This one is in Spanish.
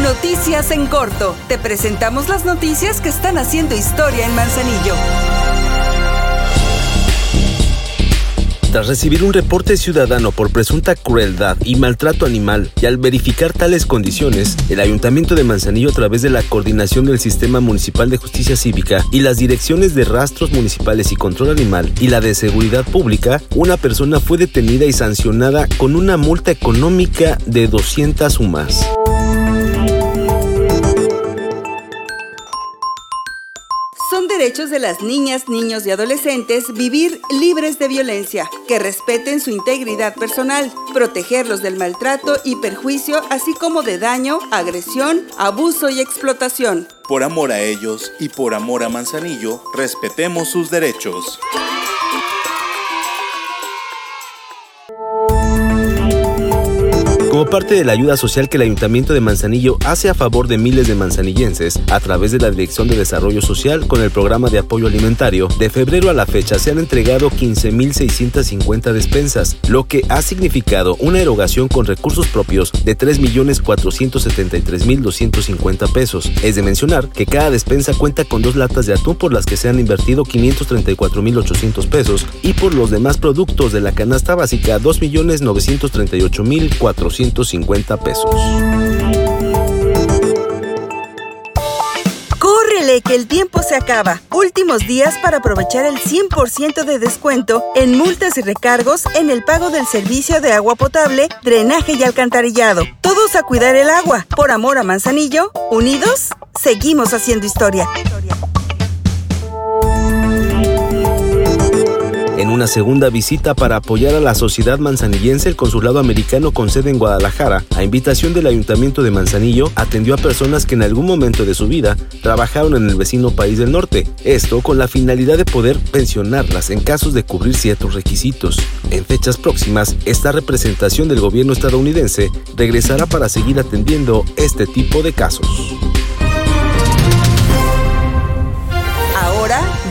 Noticias en corto. Te presentamos las noticias que están haciendo historia en Manzanillo. Tras recibir un reporte ciudadano por presunta crueldad y maltrato animal, y al verificar tales condiciones, el Ayuntamiento de Manzanillo, a través de la coordinación del Sistema Municipal de Justicia Cívica y las direcciones de rastros municipales y control animal y la de seguridad pública, una persona fue detenida y sancionada con una multa económica de 200 sumas. Son derechos de las niñas, niños y adolescentes vivir libres de violencia, que respeten su integridad personal, protegerlos del maltrato y perjuicio, así como de daño, agresión, abuso y explotación. Por amor a ellos y por amor a Manzanillo, respetemos sus derechos. Parte de la ayuda social que el Ayuntamiento de Manzanillo hace a favor de miles de manzanillenses a través de la Dirección de Desarrollo Social con el programa de apoyo alimentario, de febrero a la fecha se han entregado 15.650 despensas, lo que ha significado una erogación con recursos propios de 3.473.250 pesos. Es de mencionar que cada despensa cuenta con dos latas de atún por las que se han invertido 534.800 pesos y por los demás productos de la canasta básica 2.938.400 150 pesos. Córrele que el tiempo se acaba. Últimos días para aprovechar el 100% de descuento en multas y recargos en el pago del servicio de agua potable, drenaje y alcantarillado. Todos a cuidar el agua. Por amor a Manzanillo, unidos, seguimos haciendo historia. Una segunda visita para apoyar a la sociedad manzanillense, el consulado americano con sede en Guadalajara, a invitación del Ayuntamiento de Manzanillo, atendió a personas que en algún momento de su vida trabajaron en el vecino país del norte. Esto con la finalidad de poder pensionarlas en casos de cubrir ciertos requisitos. En fechas próximas, esta representación del gobierno estadounidense regresará para seguir atendiendo este tipo de casos.